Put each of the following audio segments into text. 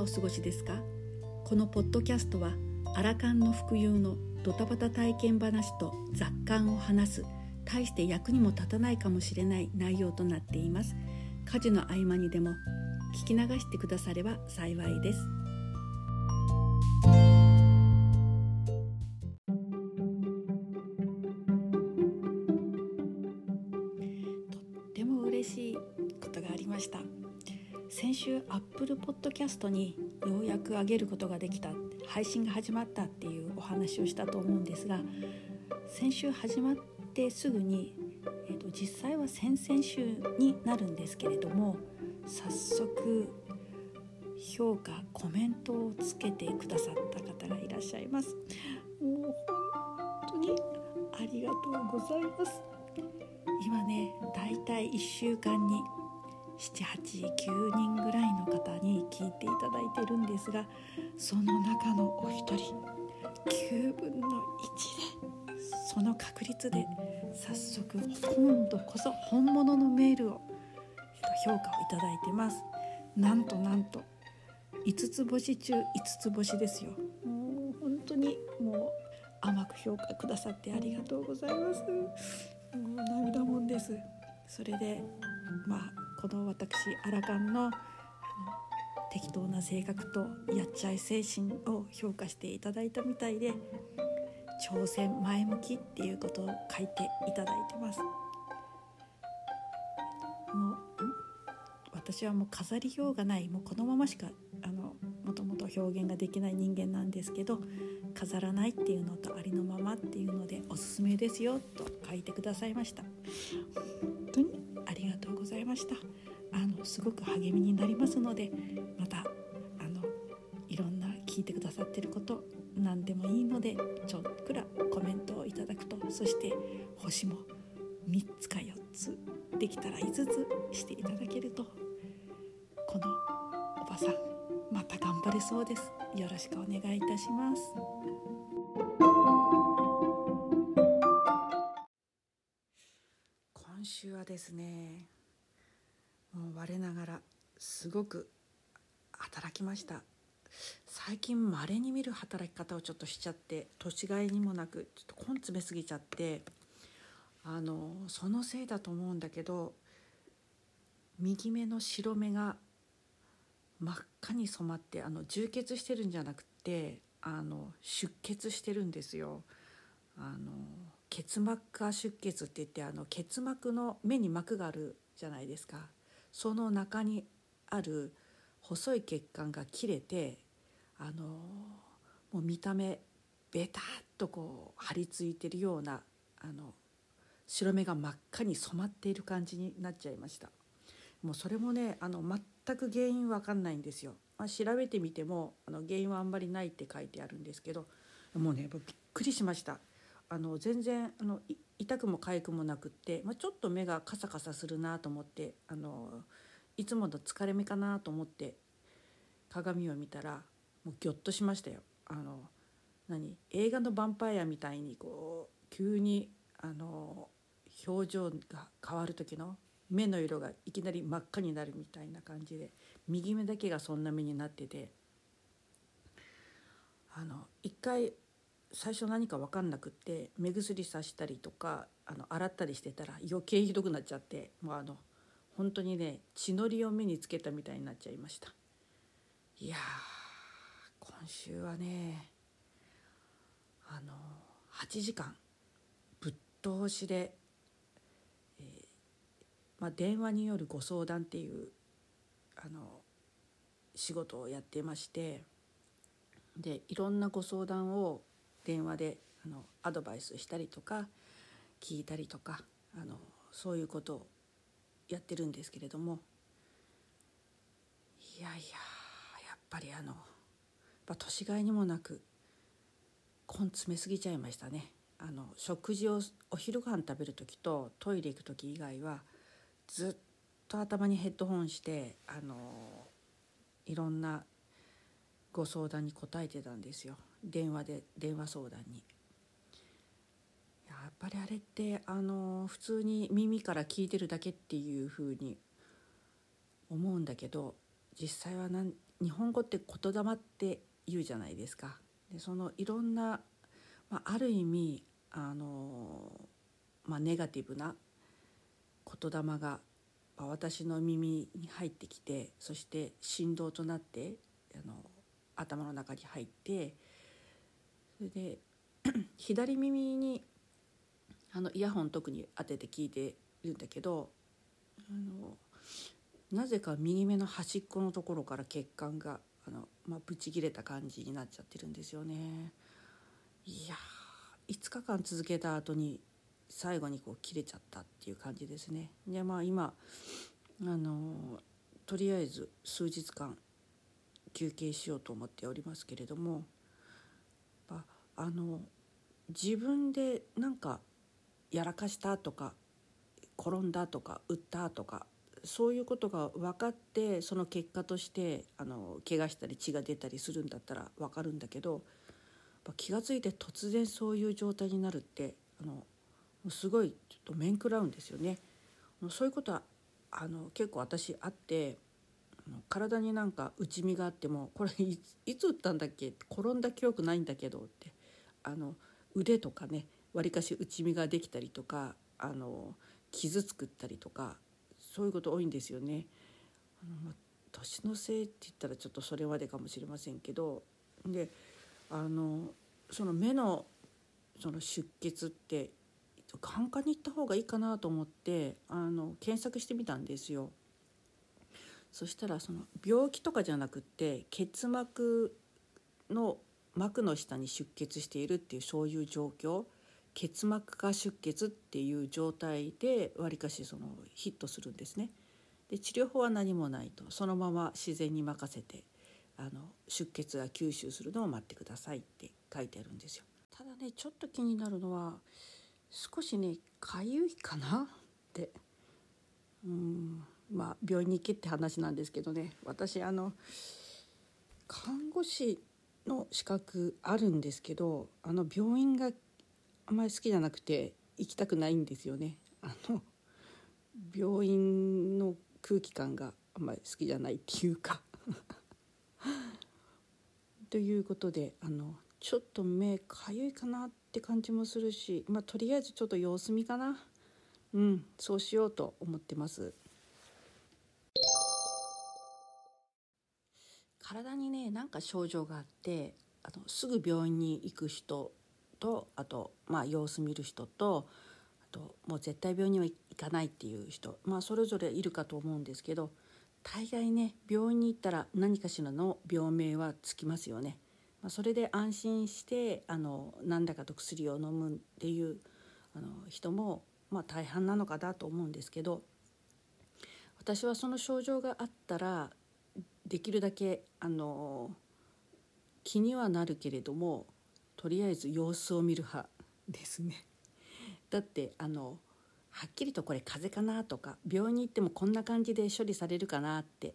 お過ごしですか？このポッドキャストはアラカンの福有のドタバタ体験話と雑感を話す大して役にも立たないかもしれない内容となっています。家事の合間にでも聞き流してくだされば幸いです。先週アップルポッドキャストにようやく上げることができた配信が始まったっていうお話をしたと思うんですが先週始まってすぐに、えー、と実際は先々週になるんですけれども早速評価コメントをつけてくださった方がいらっしゃいます。もう本当にありがとうございます。今ねだいたい1週間に789人ぐらいの方に聞いていただいてるんですがその中のお一人9分の1でその確率で早速今度こそ本物のメールを評価をいただいてます。なんとなんと5つ星中5つ星ですよ。もう本当にもう甘く評価くださってありがとうございます。もう涙もんです。それでまあこの私アラカンのあの適当な性格とやっちゃい精神を評価していただいたみたいで挑戦前向きっていうことを書いていただいてます。もう私はもう飾りようがないもうこのまましかあのもともと表現ができない人間なんですけど飾らないっていうのとありのままっていうのでおすすめですよと書いてくださいました。とうございました。あのすごく励みになりますのでまたあのいろんな聞いてくださってること何でもいいのでちょっくらコメントをいただくとそして星も3つか4つできたら5つしていただけるとこのおばさんまた頑張れそうです。よろしくお願いいたします。今週はですねもう我ながらすごく働きました最近まれに見る働き方をちょっとしちゃって年がいにもなくちょっと根詰めすぎちゃってあのそのせいだと思うんだけど右目の白目が真っ赤に染まってあの充血してるんじゃなくてあの出血してるんですよ。あの結膜下出血って言ってあの結膜の目に膜があるじゃないですかその中にある細い血管が切れてあのもう見た目ベタっとこう張り付いてるようなあの白目が真っ赤に染まっている感じになっちゃいました。もうそれもねあの全く原因わかんないんですよ、まあ、調べてみてもあの原因はあんまりないって書いてあるんですけどもうねびっくりしました。あの全然あの痛くも痒くもなくって、まあ、ちょっと目がカサカサするなと思ってあのいつもの疲れ目かなと思って鏡を見たらもうギョッとしましたよ。あの何映画のヴァンパイアみたいにこう急にあの表情が変わる時の目の色がいきなり真っ赤になるみたいな感じで右目だけがそんな目になっててあの一回最初何か分かんなくって目薬さしたりとかあの洗ったりしてたら余計ひどくなっちゃってもうあの本当にね血のりを目につけたみたいになっちゃいました。いや今週はねあの8時間ぶっ通しで、えーまあ、電話によるご相談っていうあの仕事をやってましてでいろんなご相談を電話であのアドバイスしたりとか聞いたりとかあのそういうことをやってるんですけれどもいやいややっぱりあのやっぱ年がいにもなく根詰めすぎちゃいましたね。あの食事をお昼ご飯食べる時とトイレ行く時以外はずっと頭にヘッドホンしてあのいろんなご相談に答えてたんですよ電話で電話相談に。やっぱりあれってあの普通に耳から聞いてるだけっていうふうに思うんだけど実際はなん日本語って言霊って言うじゃないですか。でそのいろんな、まあ、ある意味あの、まあ、ネガティブな言霊が私の耳に入ってきてそして振動となってあの頭の中に入ってそれで 左耳にあのイヤホン特に当てて聞いてるんだけどあのなぜか右目の端っこのところから血管があの、まあ、ブチ切れた感じになっちゃってるんですよね。いや5日間続けた後に最後にこう切れちゃったっていう感じですね。でまあ今あのとりあえず数日間休憩しようと思っておりますけれどもあの自分でなんかやらかしたとか転んだとか打ったとかそういうことが分かってその結果としてあの怪我したり血が出たりするんだったら分かるんだけど気が付いて突然そういう状態になるってあのすごいちょっと面食らうんですよね。そういうことはあの結構私あって体になんか内身があってもこれいつ打ったんだっけ転んだ記憶ないんだけどってあの腕とかねわりかし内身ができたりとかあの傷つくったりとかそういうこと多いんですよね。あの年のせいって言ったらちょっとそれまでかもしれませんけどであのその目のその出血って眼科に行った方がいいかなと思ってあの検索してみたんですよ。そしたらその病気とかじゃなくって結膜の膜の下に出血しているっていうそういう状況。結膜下出血っていう状態でわりかしそのヒットするんですね。で治療法は何もないと。そのまま自然に任せてあの出血が吸収するのを待ってくださいって書いてあるんですよ。ただねちょっと気になるのは少しねかゆいかな？って。うんまあ病院に行けって話なんですけどね。私あの看護師の資格あるんですけどあの病院があまり好きじゃなくて行きたくないんですよね。あの病院の空気感があんまり好きじゃないっていうか ということであのちょっと目かゆいかなって感じもするし、まあ、とりあえずちょっと様子見かなうんそうしようと思ってます。体にねなんか症状があってあのすぐ病院に行く人とあと、まあ、様子見る人とあともう絶対病院には行かないっていう人、まあ、それぞれいるかと思うんですけど大概ね病院に行ったら何かしらの病名はつきますよね。まあ、それで安心してあの何らかと薬を飲むっていうあの人も、まあ、大半なのかなと思うんですけど私はその症状があったらできるだけあの気にはなるけれどもとりあえず様子を見る派ですね。だってあのはっきりとこれ風邪かなとか病院に行ってもこんな感じで処理されるかなって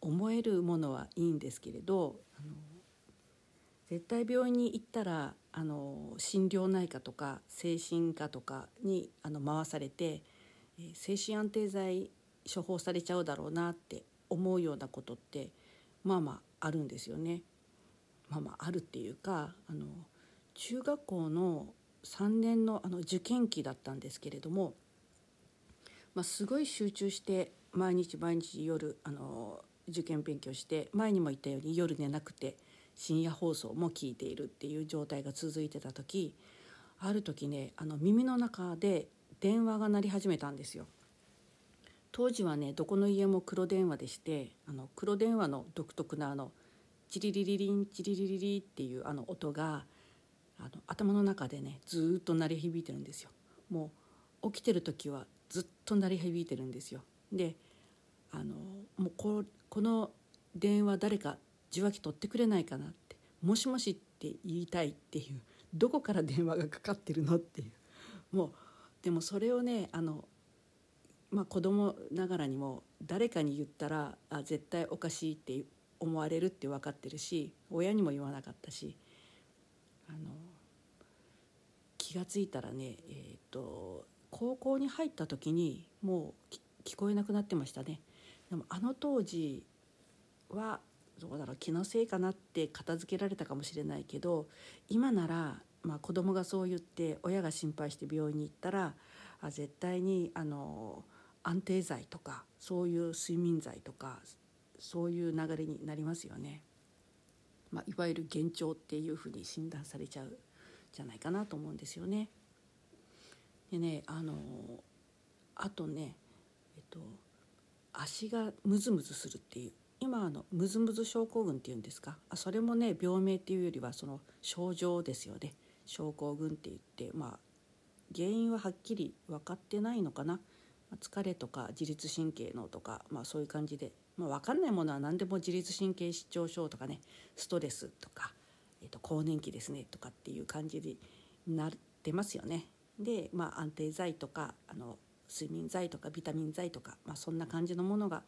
思えるものはいいんですけれど絶対病院に行ったらあの心療内科とか精神科とかにあの回されて、精神安定剤処方されちゃうだろうなって思うようなことってまあまああるんですよね。まあまああるっていうかあの中学校の3年のあの受験期だったんですけれども、まあ、すごい集中して毎日毎日夜あの受験勉強して前にも言ったように夜寝なくて深夜放送も聞いているっていう状態が続いてた時ある時ねあの耳の中で電話が鳴り始めたんですよ。当時はねどこの家も黒電話でしてあの黒電話の独特なあのチリリリリンチリリリリっていうあの音があの頭の中でねずっと鳴り響いてるんですよ。もう起きてる時はずっと鳴り響いてるんですよ。であのもうここの電話誰か受話器取ってくれないかなって「もしもし」って言いたいっていうどこから電話がかかってるのっていうもうでもそれをねあのまあ、子供ながらにも誰かに言ったらあ絶対おかしいって思われるって分かってるし親にも言わなかったしあの気が付いたらね、えーと、高校に入った時にもう聞こえなくなってましたね。でもあの当時はそうだろう気のせいかなって片付けられたかもしれないけど今なら、まあ、子供がそう言って親が心配して病院に行ったらあ絶対にあの安定剤とかそういう睡眠剤とかそういう流れになりますよね。まあ、いわゆる幻聴っていうふうに診断されちゃうじゃないかなと思うんですよね。でねあのあとねえっと足がムズムズするっていう今あのムズムズ症候群っていうんですか？あそれもね病名っていうよりはその症状ですよね症候群って言ってまあ原因ははっきり分かってないのかな？疲れとか自律神経のとか、まあ、そういう感じで、まあ、分かんないものは何でも自律神経失調症とかねストレスとか、えー、と更年期ですねとかっていう感じになってますよね。で、まあ、安定剤とかあの睡眠剤とかビタミン剤とか、まあ、そんな感じのものが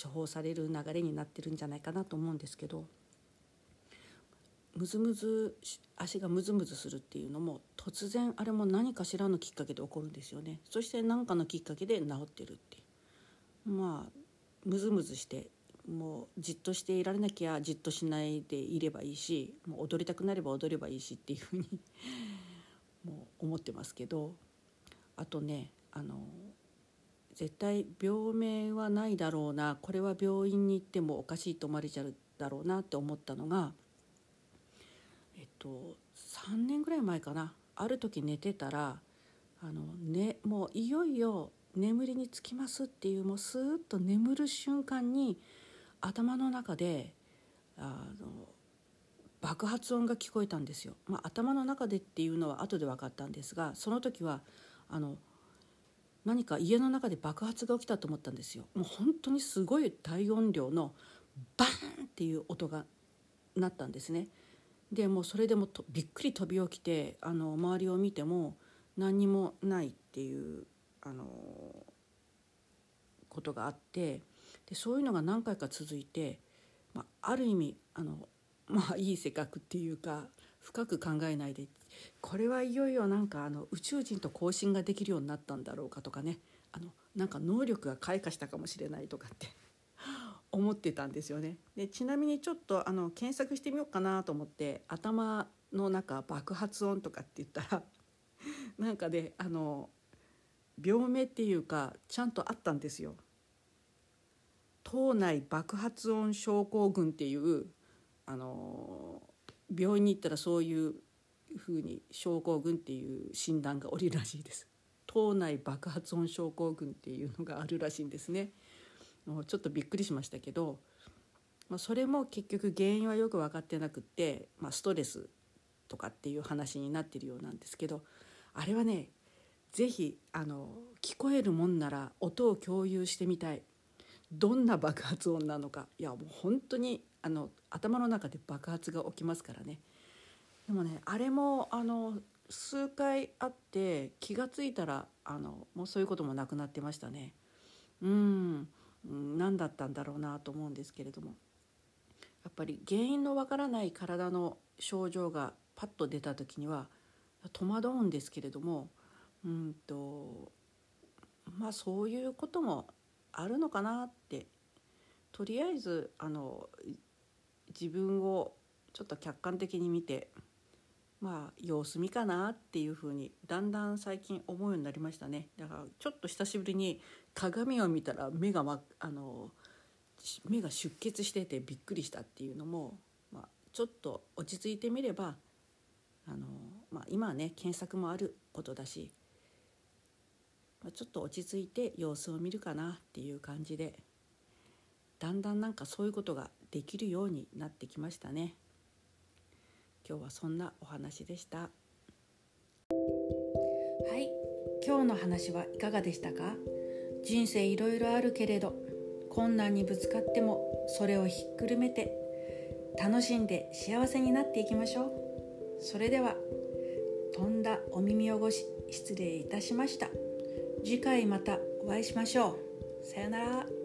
処方される流れになってるんじゃないかなと思うんですけどムズムズ足がムズムズするっていうのも突然あれも何かしらのきっかけで起こるんですよね。そして何かのきっかけで治ってるってまあムズムズしてもうじっとしていられなきゃじっとしないでいればいいしもう踊りたくなれば踊ればいいしっていうふうに もう思ってますけど。あとねあの絶対病名はないだろうな。これは病院に行ってもおかしいと思われちゃうだろうなって思ったのがえっと3年ぐらい前かなある時寝てたらあの、ね、もういよいよ眠りにつきますっていうもうスーッと眠る瞬間に頭の中であの爆発音が聞こえたんですよ。まあ、頭の中でっていうのは後で分かったんですがその時はあの何か家の中で爆発が起きたと思ったんですよ。もう本当にすごい大音量のバーンっていう音が鳴ったんですね。でもそれでもとびっくり飛び起きてあの周りを見ても何にもないっていうあのことがあってでそういうのが何回か続いて、まあ、ある意味あの、まあ、いい性格っていうか深く考えないでこれはいよいよなんかあの宇宙人と交信ができるようになったんだろうかとかねあのなんか能力が開花したかもしれないとかって思ってたんですよね。でちなみにちょっとあの検索してみようかなと思って頭の中爆発音とかって言ったら なんかであの病名っていうかちゃんとあったんですよ。頭内爆発音症候群っていうあの病院に行ったらそういうふうに症候群っていう診断が下りるらしいです。頭内爆発音症候群っていうのがあるらしいんですね。ちょっとびっくりしましたけど、まあ、それも結局原因はよく分かってなくって、まあ、ストレスとかっていう話になってるようなんですけどあれはね是非あの聞こえるもんなら音を共有してみたい。どんな爆発音なのか。いやもう本当にあの頭の中で爆発が起きますからね。でもねあれもあの数回あって気が付いたらあのもうそういうこともなくなってましたね。うん。何だったんだろうなと思うんですけれども。やっぱり原因のわからない体の症状がパッと出た時には戸惑うんですけれどもうんとまあそういうこともあるのかなってとりあえずあの自分をちょっと客観的に見てまあ様子見かなっていうふうにだんだん最近思うようになりましたねだからちょっと久しぶりに鏡を見たら目が、ま、あの目が出血しててびっくりしたっていうのも、まあ、ちょっと落ち着いてみればあの、まあ、今はね検索もあることだし、まあ、ちょっと落ち着いて様子を見るかなっていう感じでだんだんなんかそういうことができるようになってきましたね。今日はそんなお話でした。はい。今日の話はいかがでしたか？人生いろいろあるけれど困難にぶつかってもそれをひっくるめて楽しんで幸せになっていきましょう。それでは飛んだお耳汚し失礼いたしました。次回またお会いしましょう。さよなら。